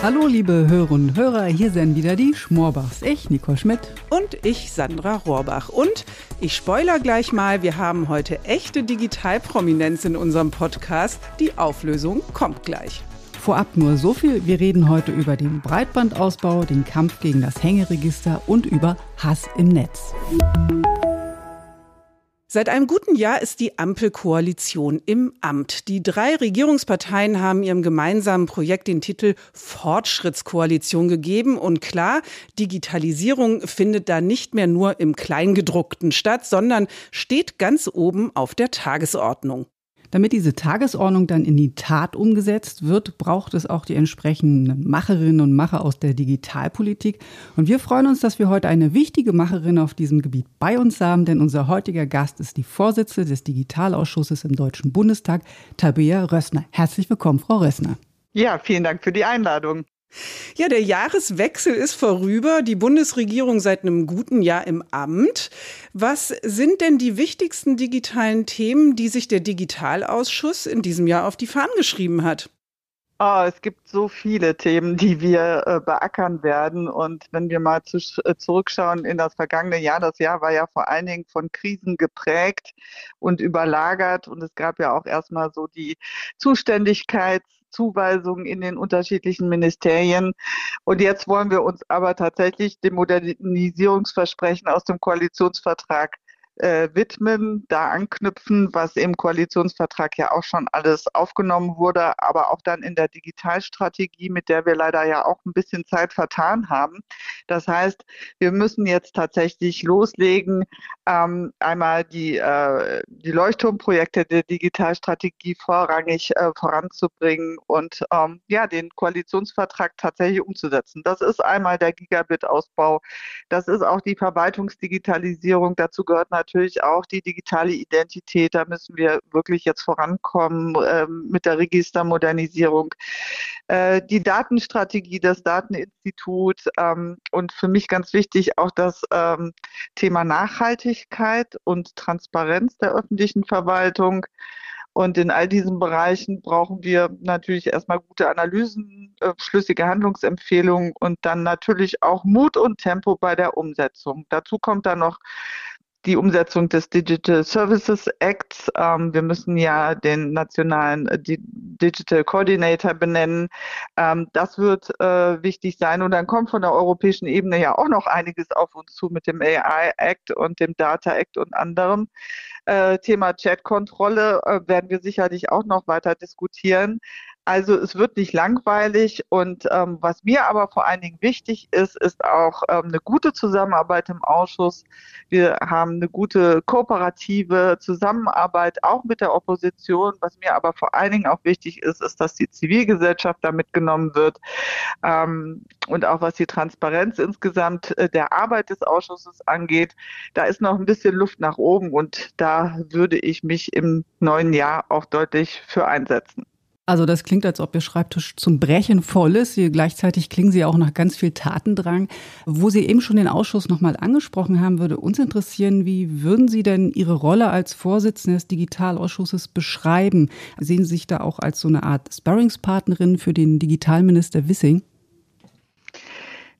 Hallo liebe Hörerinnen und Hörer, hier sind wieder die Schmorbachs. Ich, Nicole Schmidt. Und ich, Sandra Rohrbach. Und ich spoiler gleich mal, wir haben heute echte Digitalprominenz in unserem Podcast. Die Auflösung kommt gleich. Vorab nur so viel, wir reden heute über den Breitbandausbau, den Kampf gegen das Hängeregister und über Hass im Netz. Seit einem guten Jahr ist die Ampelkoalition im Amt. Die drei Regierungsparteien haben ihrem gemeinsamen Projekt den Titel Fortschrittskoalition gegeben. Und klar, Digitalisierung findet da nicht mehr nur im Kleingedruckten statt, sondern steht ganz oben auf der Tagesordnung. Damit diese Tagesordnung dann in die Tat umgesetzt wird, braucht es auch die entsprechenden Macherinnen und Macher aus der Digitalpolitik. Und wir freuen uns, dass wir heute eine wichtige Macherin auf diesem Gebiet bei uns haben, denn unser heutiger Gast ist die Vorsitzende des Digitalausschusses im Deutschen Bundestag, Tabea Rössner. Herzlich willkommen, Frau Rössner. Ja, vielen Dank für die Einladung. Ja, der Jahreswechsel ist vorüber. Die Bundesregierung seit einem guten Jahr im Amt. Was sind denn die wichtigsten digitalen Themen, die sich der Digitalausschuss in diesem Jahr auf die Fahnen geschrieben hat? Oh, es gibt so viele Themen, die wir äh, beackern werden. Und wenn wir mal zu, äh, zurückschauen in das vergangene Jahr, das Jahr war ja vor allen Dingen von Krisen geprägt und überlagert. Und es gab ja auch erstmal so die Zuständigkeits Zuweisungen in den unterschiedlichen Ministerien. Und jetzt wollen wir uns aber tatsächlich dem Modernisierungsversprechen aus dem Koalitionsvertrag äh, widmen, da anknüpfen, was im Koalitionsvertrag ja auch schon alles aufgenommen wurde, aber auch dann in der Digitalstrategie, mit der wir leider ja auch ein bisschen Zeit vertan haben. Das heißt, wir müssen jetzt tatsächlich loslegen, ähm, einmal die, äh, die Leuchtturmprojekte der Digitalstrategie vorrangig äh, voranzubringen und ähm, ja, den Koalitionsvertrag tatsächlich umzusetzen. Das ist einmal der Gigabit-Ausbau, das ist auch die Verwaltungsdigitalisierung, dazu gehört natürlich natürlich auch die digitale Identität. Da müssen wir wirklich jetzt vorankommen äh, mit der Registermodernisierung. Äh, die Datenstrategie, das Dateninstitut ähm, und für mich ganz wichtig auch das ähm, Thema Nachhaltigkeit und Transparenz der öffentlichen Verwaltung. Und in all diesen Bereichen brauchen wir natürlich erstmal gute Analysen, äh, schlüssige Handlungsempfehlungen und dann natürlich auch Mut und Tempo bei der Umsetzung. Dazu kommt dann noch die Umsetzung des Digital Services Acts. Ähm, wir müssen ja den nationalen äh, Digital Coordinator benennen. Ähm, das wird äh, wichtig sein. Und dann kommt von der europäischen Ebene ja auch noch einiges auf uns zu mit dem AI Act und dem Data Act und anderem. Äh, Thema Chatkontrolle äh, werden wir sicherlich auch noch weiter diskutieren. Also es wird nicht langweilig und ähm, was mir aber vor allen Dingen wichtig ist, ist auch ähm, eine gute Zusammenarbeit im Ausschuss. Wir haben eine gute kooperative Zusammenarbeit auch mit der Opposition. Was mir aber vor allen Dingen auch wichtig ist, ist, dass die Zivilgesellschaft da mitgenommen wird ähm, und auch was die Transparenz insgesamt äh, der Arbeit des Ausschusses angeht. Da ist noch ein bisschen Luft nach oben und da würde ich mich im neuen Jahr auch deutlich für einsetzen. Also das klingt, als ob Ihr Schreibtisch zum Brechen voll ist. Sie, gleichzeitig klingen Sie auch nach ganz viel Tatendrang. Wo Sie eben schon den Ausschuss nochmal angesprochen haben, würde uns interessieren, wie würden Sie denn Ihre Rolle als Vorsitzende des Digitalausschusses beschreiben? Sehen Sie sich da auch als so eine Art Sparringspartnerin für den Digitalminister Wissing?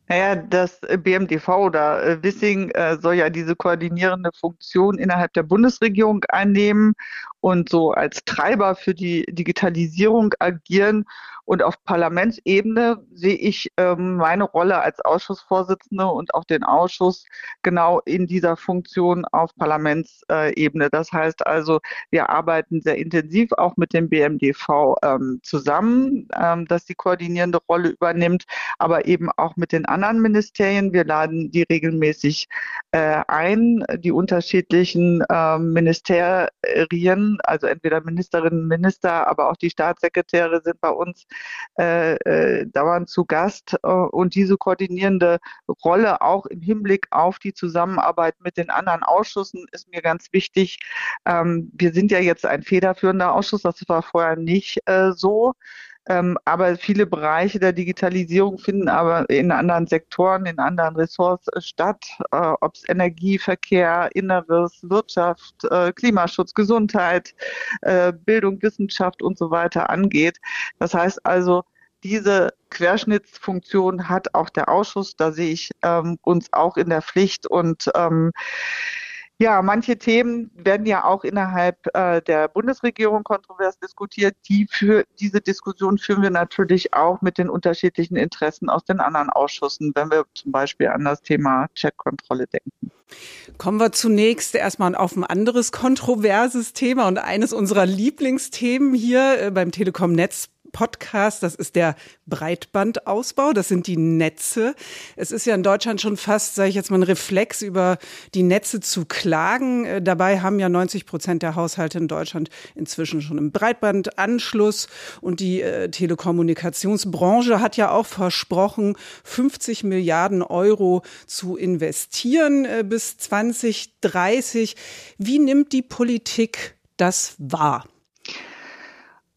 Naja, das BMDV oder äh, Wissing äh, soll ja diese koordinierende Funktion innerhalb der Bundesregierung einnehmen und so als Treiber für die Digitalisierung agieren. Und auf Parlamentsebene sehe ich ähm, meine Rolle als Ausschussvorsitzende und auch den Ausschuss genau in dieser Funktion auf Parlamentsebene. Das heißt also, wir arbeiten sehr intensiv auch mit dem BMDV ähm, zusammen, ähm, das die koordinierende Rolle übernimmt, aber eben auch mit den anderen Ministerien. Wir laden die regelmäßig äh, ein, die unterschiedlichen äh, Ministerien, also entweder Ministerinnen Minister, aber auch die Staatssekretäre sind bei uns äh, äh, dauernd zu Gast äh, und diese koordinierende Rolle auch im Hinblick auf die Zusammenarbeit mit den anderen Ausschüssen ist mir ganz wichtig. Ähm, wir sind ja jetzt ein federführender Ausschuss, das war vorher nicht äh, so. Ähm, aber viele Bereiche der Digitalisierung finden aber in anderen Sektoren, in anderen Ressorts äh, statt, äh, ob es Energie, Verkehr, Inneres, Wirtschaft, äh, Klimaschutz, Gesundheit, äh, Bildung, Wissenschaft und so weiter angeht. Das heißt also, diese Querschnittsfunktion hat auch der Ausschuss. Da sehe ich ähm, uns auch in der Pflicht und ähm, ja, manche Themen werden ja auch innerhalb äh, der Bundesregierung kontrovers diskutiert. Die für diese Diskussion führen wir natürlich auch mit den unterschiedlichen Interessen aus den anderen Ausschüssen, wenn wir zum Beispiel an das Thema Chatkontrolle denken. Kommen wir zunächst erstmal auf ein anderes kontroverses Thema und eines unserer Lieblingsthemen hier äh, beim Telekom-Netz Podcast. Das ist der Breitbandausbau. Das sind die Netze. Es ist ja in Deutschland schon fast, sage ich jetzt mal, ein Reflex, über die Netze zu klagen. Äh, dabei haben ja 90 Prozent der Haushalte in Deutschland inzwischen schon einen Breitbandanschluss. Und die äh, Telekommunikationsbranche hat ja auch versprochen, 50 Milliarden Euro zu investieren äh, bis 2030. Wie nimmt die Politik das wahr?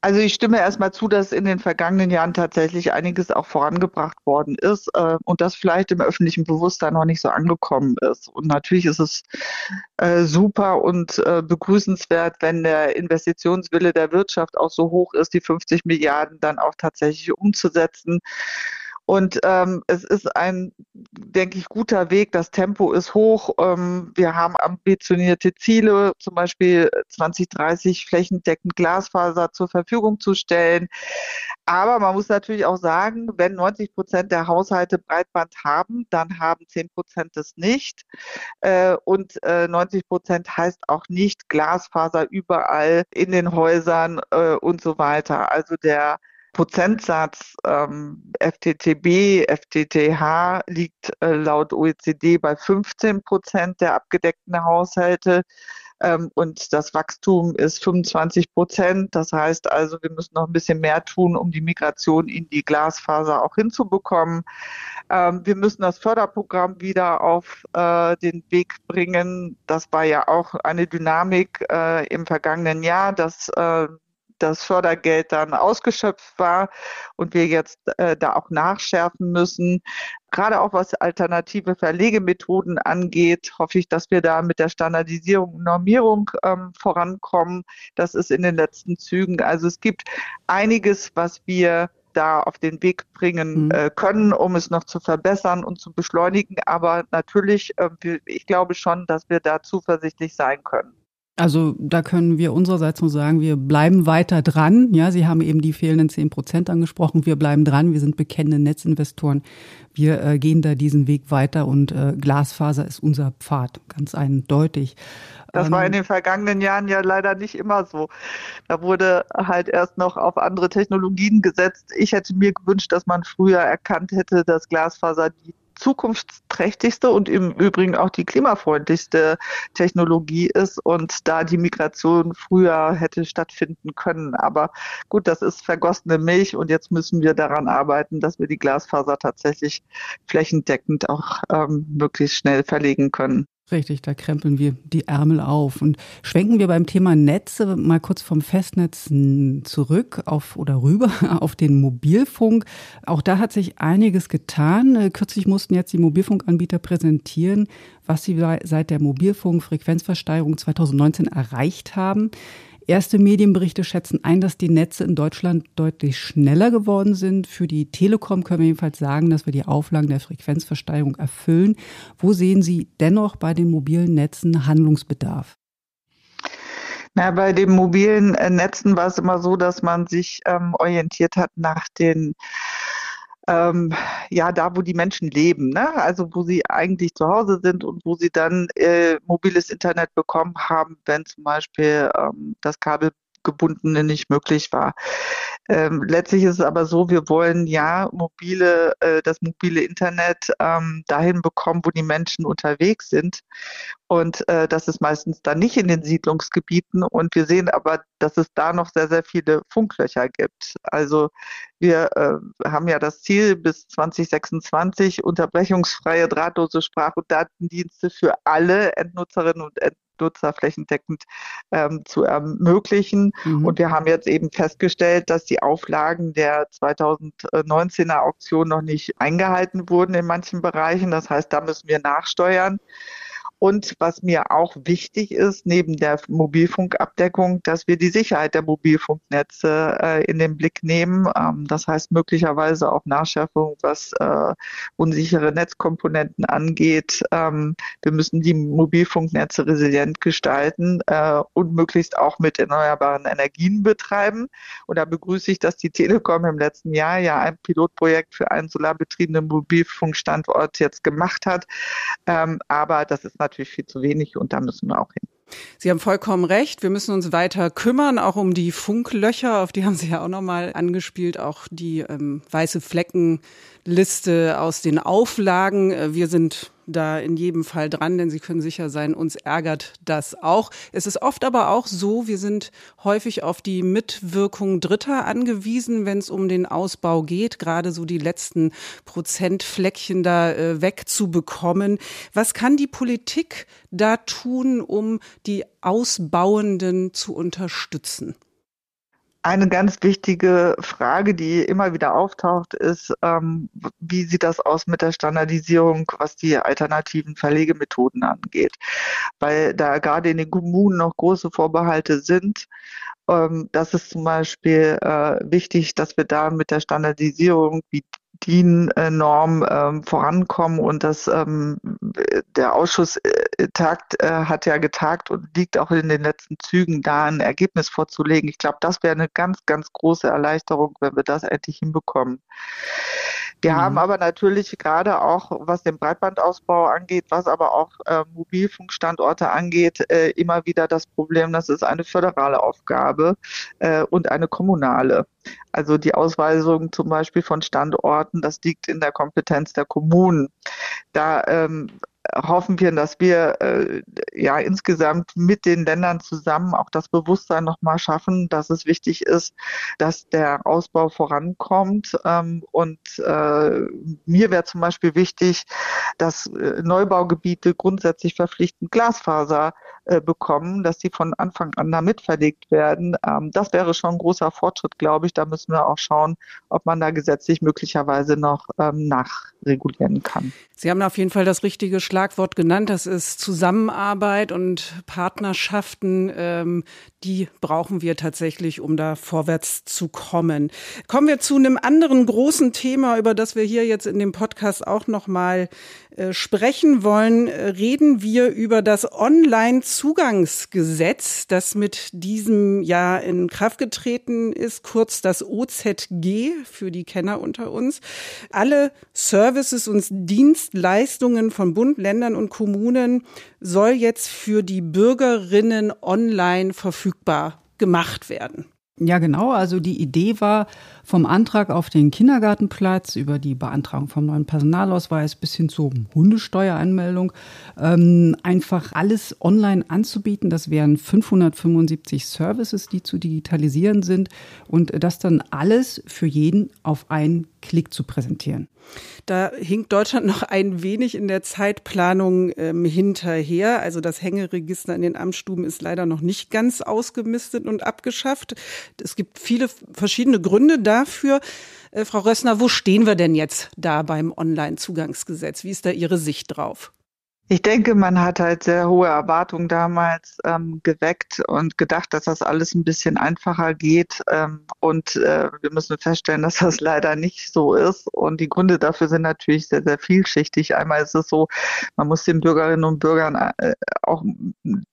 Also ich stimme erstmal zu, dass in den vergangenen Jahren tatsächlich einiges auch vorangebracht worden ist äh, und das vielleicht im öffentlichen Bewusstsein noch nicht so angekommen ist. Und natürlich ist es äh, super und äh, begrüßenswert, wenn der Investitionswille der Wirtschaft auch so hoch ist, die 50 Milliarden dann auch tatsächlich umzusetzen. Und ähm, es ist ein, denke ich, guter Weg. Das Tempo ist hoch. Ähm, wir haben ambitionierte Ziele, zum Beispiel 2030 flächendeckend Glasfaser zur Verfügung zu stellen. Aber man muss natürlich auch sagen, wenn 90 Prozent der Haushalte Breitband haben, dann haben 10 Prozent es nicht. Äh, und äh, 90 Prozent heißt auch nicht Glasfaser überall in den Häusern äh, und so weiter. Also der Prozentsatz ähm, FTTB, FTTH liegt äh, laut OECD bei 15 Prozent der abgedeckten Haushalte ähm, und das Wachstum ist 25 Prozent. Das heißt also, wir müssen noch ein bisschen mehr tun, um die Migration in die Glasfaser auch hinzubekommen. Ähm, wir müssen das Förderprogramm wieder auf äh, den Weg bringen. Das war ja auch eine Dynamik äh, im vergangenen Jahr, dass äh, das Fördergeld dann ausgeschöpft war und wir jetzt äh, da auch nachschärfen müssen. Gerade auch was alternative Verlegemethoden angeht, hoffe ich, dass wir da mit der Standardisierung und Normierung ähm, vorankommen. Das ist in den letzten Zügen. Also es gibt einiges, was wir da auf den Weg bringen mhm. äh, können, um es noch zu verbessern und zu beschleunigen. Aber natürlich, äh, ich glaube schon, dass wir da zuversichtlich sein können. Also da können wir unsererseits nur sagen, wir bleiben weiter dran. Ja, Sie haben eben die fehlenden zehn Prozent angesprochen. Wir bleiben dran. Wir sind bekennende Netzinvestoren. Wir äh, gehen da diesen Weg weiter und äh, Glasfaser ist unser Pfad, ganz eindeutig. Das war in ähm, den vergangenen Jahren ja leider nicht immer so. Da wurde halt erst noch auf andere Technologien gesetzt. Ich hätte mir gewünscht, dass man früher erkannt hätte, dass Glasfaser die zukunftsträchtigste und im Übrigen auch die klimafreundlichste Technologie ist und da die Migration früher hätte stattfinden können. Aber gut, das ist vergossene Milch und jetzt müssen wir daran arbeiten, dass wir die Glasfaser tatsächlich flächendeckend auch ähm, möglichst schnell verlegen können. Richtig, da krempeln wir die Ärmel auf und schwenken wir beim Thema Netze mal kurz vom Festnetz zurück auf oder rüber auf den Mobilfunk. Auch da hat sich einiges getan. Äh, kürzlich mussten jetzt die Mobilfunkanbieter präsentieren, was sie seit der Mobilfunkfrequenzversteigerung 2019 erreicht haben. Erste Medienberichte schätzen ein, dass die Netze in Deutschland deutlich schneller geworden sind. Für die Telekom können wir jedenfalls sagen, dass wir die Auflagen der Frequenzversteigerung erfüllen. Wo sehen Sie dennoch bei den mobilen Netzen Handlungsbedarf? Na, bei den mobilen äh, Netzen war es immer so, dass man sich ähm, orientiert hat nach den ähm, ja, da, wo die Menschen leben, ne? also wo sie eigentlich zu Hause sind und wo sie dann äh, mobiles Internet bekommen haben, wenn zum Beispiel ähm, das Kabelgebundene nicht möglich war. Ähm, letztlich ist es aber so, wir wollen ja mobile, äh, das mobile Internet ähm, dahin bekommen, wo die Menschen unterwegs sind. Und äh, das ist meistens dann nicht in den Siedlungsgebieten. Und wir sehen aber, dass es da noch sehr, sehr viele Funklöcher gibt. Also wir äh, haben ja das Ziel bis 2026 unterbrechungsfreie drahtlose Sprach- und Datendienste für alle Endnutzerinnen und Endnutzer Nutzer flächendeckend ähm, zu ermöglichen. Mhm. Und wir haben jetzt eben festgestellt, dass die Auflagen der 2019er Auktion noch nicht eingehalten wurden in manchen Bereichen. Das heißt, da müssen wir nachsteuern. Und was mir auch wichtig ist, neben der Mobilfunkabdeckung, dass wir die Sicherheit der Mobilfunknetze äh, in den Blick nehmen. Ähm, das heißt möglicherweise auch Nachschärfung, was äh, unsichere Netzkomponenten angeht. Ähm, wir müssen die Mobilfunknetze resilient gestalten äh, und möglichst auch mit erneuerbaren Energien betreiben. Und da begrüße ich, dass die Telekom im letzten Jahr ja ein Pilotprojekt für einen solarbetriebenen Mobilfunkstandort jetzt gemacht hat. Ähm, aber das ist viel zu wenig und da müssen wir auch hin. Sie haben vollkommen recht. Wir müssen uns weiter kümmern, auch um die Funklöcher, auf die haben Sie ja auch nochmal angespielt, auch die ähm, weiße Fleckenliste aus den Auflagen. Äh, wir sind da in jedem Fall dran, denn Sie können sicher sein, uns ärgert das auch. Es ist oft aber auch so, wir sind häufig auf die Mitwirkung Dritter angewiesen, wenn es um den Ausbau geht, gerade so die letzten Prozentfleckchen da äh, wegzubekommen. Was kann die Politik da tun, um die Ausbauenden zu unterstützen? Eine ganz wichtige Frage, die immer wieder auftaucht, ist, ähm, wie sieht das aus mit der Standardisierung, was die alternativen Verlegemethoden angeht? Weil da gerade in den Kommunen noch große Vorbehalte sind. Ähm, das ist zum Beispiel äh, wichtig, dass wir da mit der Standardisierung, wie DIN-Norm ähm, vorankommen und dass ähm, der Ausschuss äh, tagt, äh, hat ja getagt und liegt auch in den letzten Zügen da ein Ergebnis vorzulegen. Ich glaube, das wäre eine ganz, ganz große Erleichterung, wenn wir das endlich hinbekommen. Wir mhm. haben aber natürlich gerade auch, was den Breitbandausbau angeht, was aber auch äh, Mobilfunkstandorte angeht, äh, immer wieder das Problem, das ist eine föderale Aufgabe äh, und eine kommunale. Also die Ausweisung zum Beispiel von Standorten, das liegt in der Kompetenz der Kommunen. Da ähm, hoffen wir, dass wir äh, ja insgesamt mit den Ländern zusammen auch das Bewusstsein nochmal schaffen, dass es wichtig ist, dass der Ausbau vorankommt. Ähm, und äh, mir wäre zum Beispiel wichtig, dass äh, Neubaugebiete grundsätzlich verpflichtend Glasfaser äh, bekommen, dass die von Anfang an da mitverlegt werden. Ähm, das wäre schon ein großer Fortschritt, glaube ich. Da müssen wir auch schauen, ob man da gesetzlich möglicherweise noch ähm, nachregulieren kann. Sie haben auf jeden Fall das richtige Schlagwort genannt. Das ist Zusammenarbeit und Partnerschaften. Ähm, die brauchen wir tatsächlich, um da vorwärts zu kommen. Kommen wir zu einem anderen großen Thema, über das wir hier jetzt in dem Podcast auch noch mal äh, sprechen wollen, reden wir über das Online-Zugangsgesetz, das mit diesem Jahr in Kraft getreten ist, kurz das OZG für die Kenner unter uns. Alle Services und Dienstleistungen von Bund, Ländern und Kommunen soll jetzt für die Bürgerinnen online verfügbar gemacht werden. Ja, genau. Also die Idee war, vom Antrag auf den Kindergartenplatz über die Beantragung vom neuen Personalausweis bis hin zur Hundesteueranmeldung ähm, einfach alles online anzubieten. Das wären 575 Services, die zu digitalisieren sind und das dann alles für jeden auf einen Klick zu präsentieren. Da hinkt Deutschland noch ein wenig in der Zeitplanung ähm, hinterher. Also das Hängeregister in den Amtsstuben ist leider noch nicht ganz ausgemistet und abgeschafft. Es gibt viele verschiedene Gründe dafür. Äh, Frau Rössner, wo stehen wir denn jetzt da beim Online-Zugangsgesetz? Wie ist da Ihre Sicht drauf? Ich denke, man hat halt sehr hohe Erwartungen damals ähm, geweckt und gedacht, dass das alles ein bisschen einfacher geht. Ähm, und äh, wir müssen feststellen, dass das leider nicht so ist. Und die Gründe dafür sind natürlich sehr, sehr vielschichtig. Einmal ist es so, man muss den Bürgerinnen und Bürgern äh, auch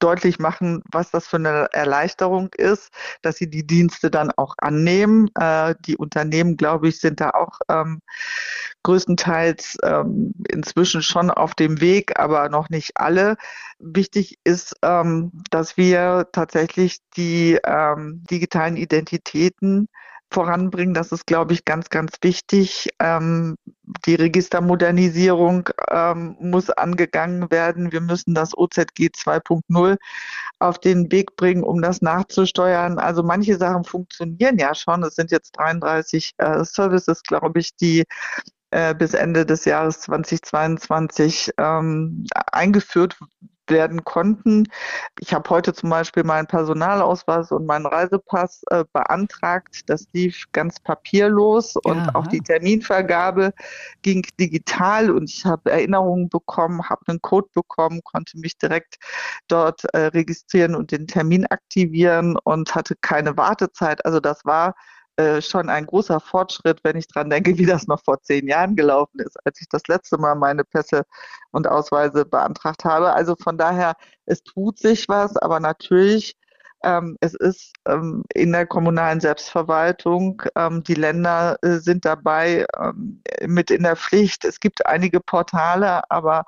deutlich machen, was das für eine Erleichterung ist, dass sie die Dienste dann auch annehmen. Äh, die Unternehmen, glaube ich, sind da auch ähm, größtenteils ähm, inzwischen schon auf dem Weg, aber noch nicht alle. Wichtig ist, ähm, dass wir tatsächlich die ähm, digitalen Identitäten voranbringen. Das ist, glaube ich, ganz, ganz wichtig. Ähm, die Registermodernisierung ähm, muss angegangen werden. Wir müssen das OZG 2.0 auf den Weg bringen, um das nachzusteuern. Also manche Sachen funktionieren ja schon. Es sind jetzt 33 äh, Services, glaube ich, die äh, bis Ende des Jahres 2022 ähm, eingeführt werden konnten. Ich habe heute zum Beispiel meinen Personalausweis und meinen Reisepass äh, beantragt. Das lief ganz papierlos und Aha. auch die Terminvergabe ging digital und ich habe Erinnerungen bekommen, habe einen Code bekommen, konnte mich direkt dort äh, registrieren und den Termin aktivieren und hatte keine Wartezeit. Also das war äh, schon ein großer Fortschritt, wenn ich dran denke, wie das noch vor zehn Jahren gelaufen ist, als ich das letzte Mal meine Pässe und Ausweise beantragt habe. Also von daher, es tut sich was, aber natürlich ähm, es ist ähm, in der kommunalen Selbstverwaltung, ähm, die Länder äh, sind dabei ähm, mit in der Pflicht. Es gibt einige Portale, aber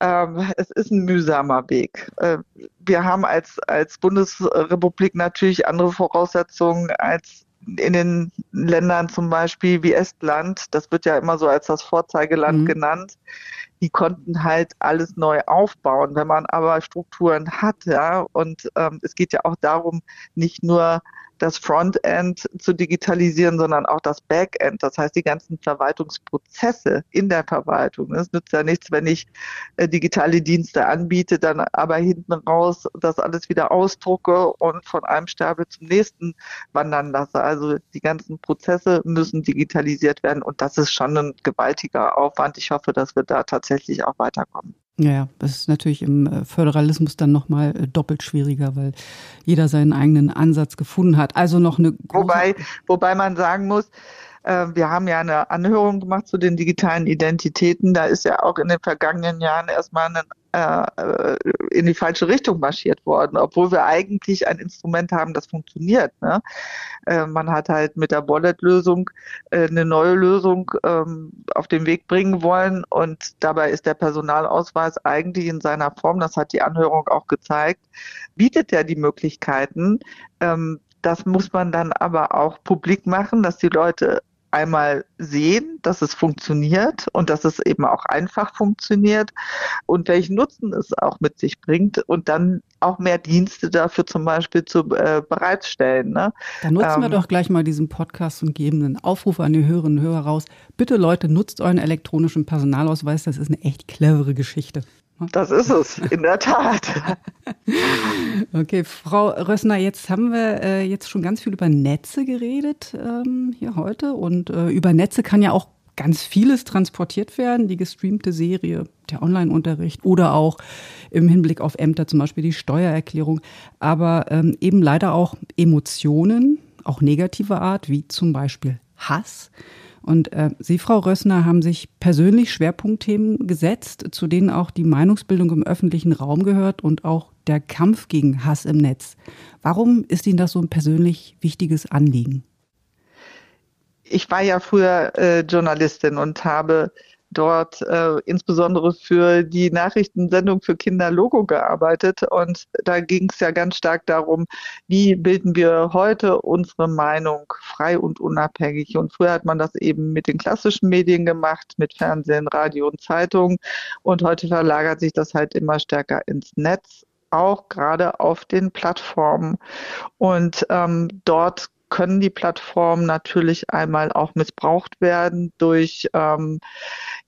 ähm, es ist ein mühsamer Weg. Äh, wir haben als, als Bundesrepublik natürlich andere Voraussetzungen als in den Ländern zum Beispiel wie Estland, das wird ja immer so als das Vorzeigeland mhm. genannt, die konnten halt alles neu aufbauen. Wenn man aber Strukturen hat, ja, und ähm, es geht ja auch darum, nicht nur das Frontend zu digitalisieren, sondern auch das Backend. Das heißt, die ganzen Verwaltungsprozesse in der Verwaltung. Es nützt ja nichts, wenn ich äh, digitale Dienste anbiete, dann aber hinten raus das alles wieder ausdrucke und von einem Stapel zum nächsten wandern lasse. Also die ganzen Prozesse müssen digitalisiert werden und das ist schon ein gewaltiger Aufwand. Ich hoffe, dass wir da tatsächlich auch weiterkommen. Ja, das ist natürlich im äh, Föderalismus dann nochmal äh, doppelt schwieriger, weil jeder seinen eigenen Ansatz gefunden hat. Also noch eine wobei, wobei man sagen muss, wir haben ja eine Anhörung gemacht zu den digitalen Identitäten. Da ist ja auch in den vergangenen Jahren erstmal ein äh, in die falsche Richtung marschiert worden, obwohl wir eigentlich ein Instrument haben, das funktioniert. Ne? Äh, man hat halt mit der Wallet-Lösung äh, eine neue Lösung ähm, auf den Weg bringen wollen und dabei ist der Personalausweis eigentlich in seiner Form, das hat die Anhörung auch gezeigt, bietet er die Möglichkeiten. Ähm, das muss man dann aber auch publik machen, dass die Leute einmal sehen, dass es funktioniert und dass es eben auch einfach funktioniert und welchen Nutzen es auch mit sich bringt und dann auch mehr Dienste dafür zum Beispiel zu äh, bereitstellen. Ne? Dann nutzen ähm, wir doch gleich mal diesen Podcast und geben einen Aufruf an die Hörerinnen und Hörer raus. Bitte Leute, nutzt euren elektronischen Personalausweis. Das ist eine echt clevere Geschichte. Das ist es, in der Tat. okay, Frau Rössner, jetzt haben wir äh, jetzt schon ganz viel über Netze geredet ähm, hier heute. Und äh, über Netze kann ja auch ganz vieles transportiert werden, die gestreamte Serie, der Online-Unterricht oder auch im Hinblick auf Ämter, zum Beispiel die Steuererklärung, aber ähm, eben leider auch Emotionen, auch negativer Art, wie zum Beispiel Hass. Und äh, Sie, Frau Rössner, haben sich persönlich Schwerpunktthemen gesetzt, zu denen auch die Meinungsbildung im öffentlichen Raum gehört und auch der Kampf gegen Hass im Netz. Warum ist Ihnen das so ein persönlich wichtiges Anliegen? Ich war ja früher äh, Journalistin und habe dort äh, insbesondere für die Nachrichtensendung für Kinder Logo gearbeitet. Und da ging es ja ganz stark darum, wie bilden wir heute unsere Meinung frei und unabhängig. Und früher hat man das eben mit den klassischen Medien gemacht, mit Fernsehen, Radio und Zeitung. Und heute verlagert sich das halt immer stärker ins Netz auch gerade auf den Plattformen. Und ähm, dort können die Plattformen natürlich einmal auch missbraucht werden durch ähm,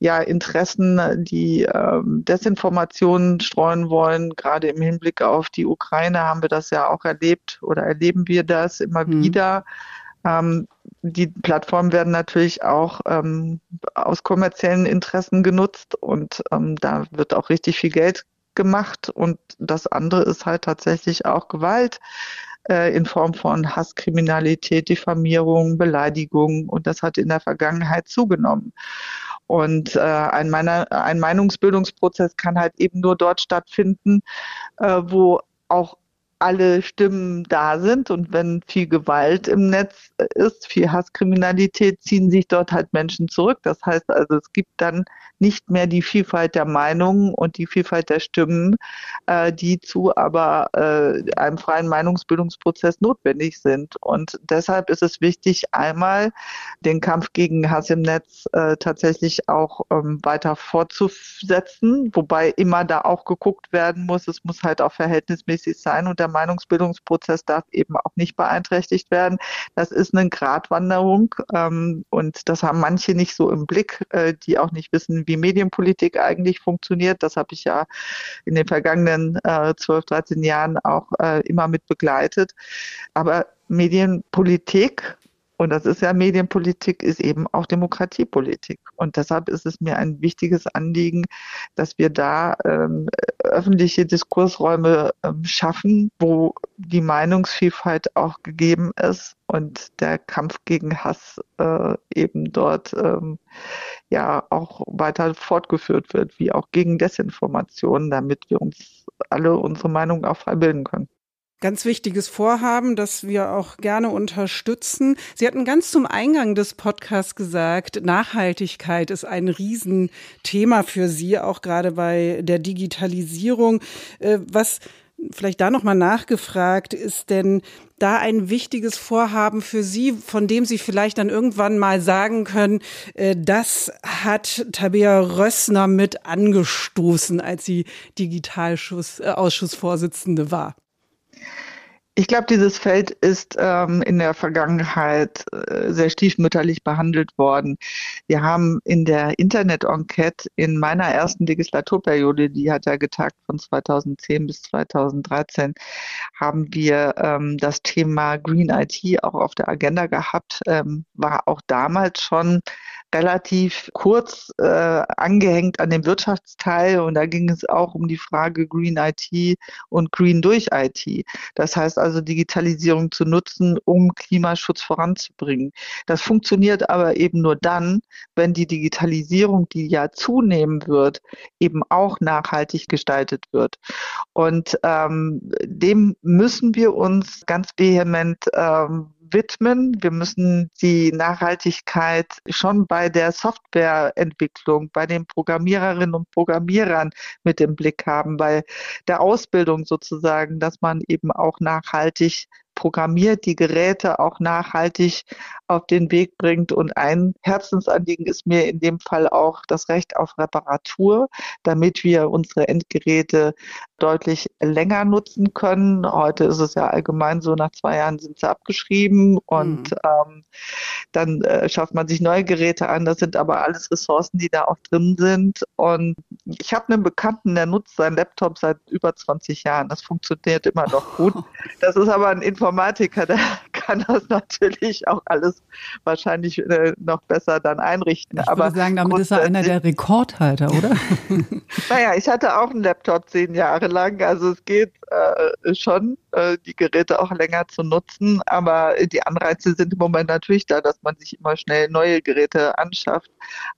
ja, Interessen, die ähm, Desinformationen streuen wollen. Gerade im Hinblick auf die Ukraine haben wir das ja auch erlebt oder erleben wir das immer mhm. wieder. Ähm, die Plattformen werden natürlich auch ähm, aus kommerziellen Interessen genutzt und ähm, da wird auch richtig viel Geld gemacht und das andere ist halt tatsächlich auch Gewalt äh, in Form von Hasskriminalität, Diffamierung, Beleidigung und das hat in der Vergangenheit zugenommen. Und äh, ein, meiner, ein Meinungsbildungsprozess kann halt eben nur dort stattfinden, äh, wo auch alle Stimmen da sind und wenn viel Gewalt im Netz ist, viel Hasskriminalität, ziehen sich dort halt Menschen zurück. Das heißt also, es gibt dann nicht mehr die Vielfalt der Meinungen und die Vielfalt der Stimmen, äh, die zu aber äh, einem freien Meinungsbildungsprozess notwendig sind. Und deshalb ist es wichtig, einmal den Kampf gegen Hass im Netz äh, tatsächlich auch ähm, weiter fortzusetzen, wobei immer da auch geguckt werden muss, es muss halt auch verhältnismäßig sein und der Meinungsbildungsprozess darf eben auch nicht beeinträchtigt werden. Das ist eine Gratwanderung ähm, und das haben manche nicht so im Blick, äh, die auch nicht wissen, wie Medienpolitik eigentlich funktioniert. Das habe ich ja in den vergangenen äh, 12, 13 Jahren auch äh, immer mit begleitet. Aber Medienpolitik und das ist ja Medienpolitik, ist eben auch Demokratiepolitik. Und deshalb ist es mir ein wichtiges Anliegen, dass wir da ähm, öffentliche Diskursräume ähm, schaffen, wo die Meinungsvielfalt auch gegeben ist und der Kampf gegen Hass äh, eben dort ähm, ja auch weiter fortgeführt wird, wie auch gegen Desinformation, damit wir uns alle unsere Meinung auch frei bilden können. Ganz wichtiges Vorhaben, das wir auch gerne unterstützen. Sie hatten ganz zum Eingang des Podcasts gesagt, Nachhaltigkeit ist ein Riesenthema für Sie, auch gerade bei der Digitalisierung. Äh, was vielleicht da nochmal nachgefragt, ist denn da ein wichtiges Vorhaben für Sie, von dem Sie vielleicht dann irgendwann mal sagen können, äh, das hat Tabea Rössner mit angestoßen, als sie Digitalausschussvorsitzende äh, war? Ich glaube, dieses Feld ist ähm, in der Vergangenheit äh, sehr stiefmütterlich behandelt worden. Wir haben in der Internet-Enquete in meiner ersten Legislaturperiode, die hat ja getagt von 2010 bis 2013, haben wir ähm, das Thema Green IT auch auf der Agenda gehabt, ähm, war auch damals schon relativ kurz äh, angehängt an dem Wirtschaftsteil und da ging es auch um die Frage Green IT und Green durch IT. Das heißt also Digitalisierung zu nutzen, um Klimaschutz voranzubringen. Das funktioniert aber eben nur dann, wenn die Digitalisierung, die ja zunehmen wird, eben auch nachhaltig gestaltet wird. Und ähm, dem müssen wir uns ganz vehement ähm, widmen. Wir müssen die Nachhaltigkeit schon bei der Softwareentwicklung, bei den Programmiererinnen und Programmierern mit im Blick haben, bei der Ausbildung sozusagen, dass man eben auch nachhaltig programmiert, die Geräte auch nachhaltig auf den Weg bringt. Und ein Herzensanliegen ist mir in dem Fall auch das Recht auf Reparatur, damit wir unsere Endgeräte deutlich länger nutzen können. Heute ist es ja allgemein so, nach zwei Jahren sind sie abgeschrieben und mhm. ähm, dann äh, schafft man sich neue Geräte an. Das sind aber alles Ressourcen, die da auch drin sind. Und ich habe einen Bekannten, der nutzt seinen Laptop seit über 20 Jahren. Das funktioniert immer noch gut. Das ist aber ein Informatiker, der kann das natürlich auch alles wahrscheinlich äh, noch besser dann einrichten. Ich aber würde sagen, damit ist er einer der Rekordhalter, oder? naja, ich hatte auch einen Laptop zehn Jahre lang. Also es geht äh, schon, äh, die Geräte auch länger zu nutzen. Aber die Anreize sind im Moment natürlich da, dass man sich immer schnell neue Geräte anschafft.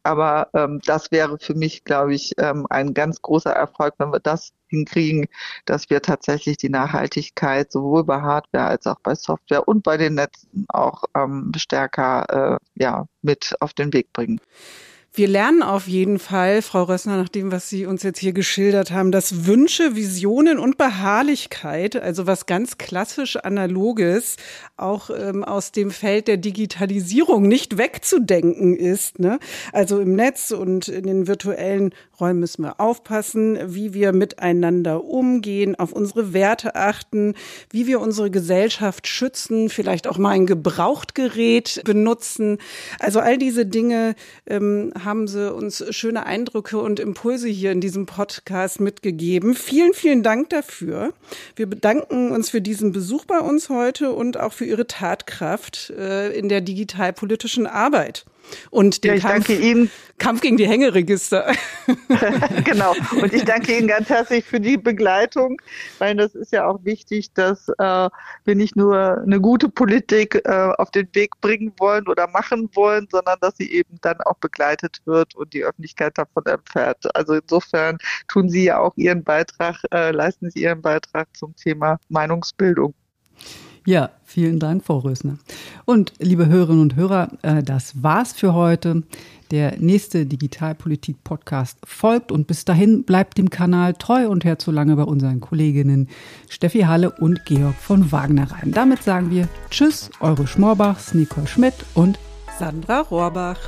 Aber ähm, das wäre für mich, glaube ich, ähm, ein ganz großer Erfolg, wenn wir das hinkriegen, dass wir tatsächlich die Nachhaltigkeit sowohl bei Hardware als auch bei Software und bei den Netzen auch ähm, stärker äh, ja, mit auf den Weg bringen. Wir lernen auf jeden Fall, Frau Rössner, nach dem, was Sie uns jetzt hier geschildert haben, dass Wünsche, Visionen und Beharrlichkeit, also was ganz klassisch analoges, auch ähm, aus dem Feld der Digitalisierung nicht wegzudenken ist. Ne? Also im Netz und in den virtuellen Räumen müssen wir aufpassen, wie wir miteinander umgehen, auf unsere Werte achten, wie wir unsere Gesellschaft schützen, vielleicht auch mal ein Gebrauchtgerät benutzen. Also all diese Dinge ähm, haben Sie uns schöne Eindrücke und Impulse hier in diesem Podcast mitgegeben. Vielen, vielen Dank dafür. Wir bedanken uns für diesen Besuch bei uns heute und auch für Ihre Tatkraft äh, in der digitalpolitischen Arbeit und den ja, Kampf, Kampf, gegen die Hängeregister. genau. Und ich danke Ihnen ganz herzlich für die Begleitung, weil das ist ja auch wichtig, dass äh, wir nicht nur eine gute Politik äh, auf den Weg bringen wollen oder machen wollen, sondern dass sie eben dann auch begleitet wird und die Öffentlichkeit davon erfährt. Also insofern tun Sie ja auch Ihren Beitrag, äh, leisten Sie Ihren Beitrag zum Thema Meinungsbildung. Ja, vielen Dank, Frau Rösner. Und liebe Hörerinnen und Hörer, äh, das war's für heute. Der nächste Digitalpolitik-Podcast folgt und bis dahin bleibt dem Kanal treu und hört so lange bei unseren Kolleginnen Steffi Halle und Georg von Wagner rein. Damit sagen wir Tschüss, eure Schmorbachs, Nicole Schmidt und Sandra Rohrbach.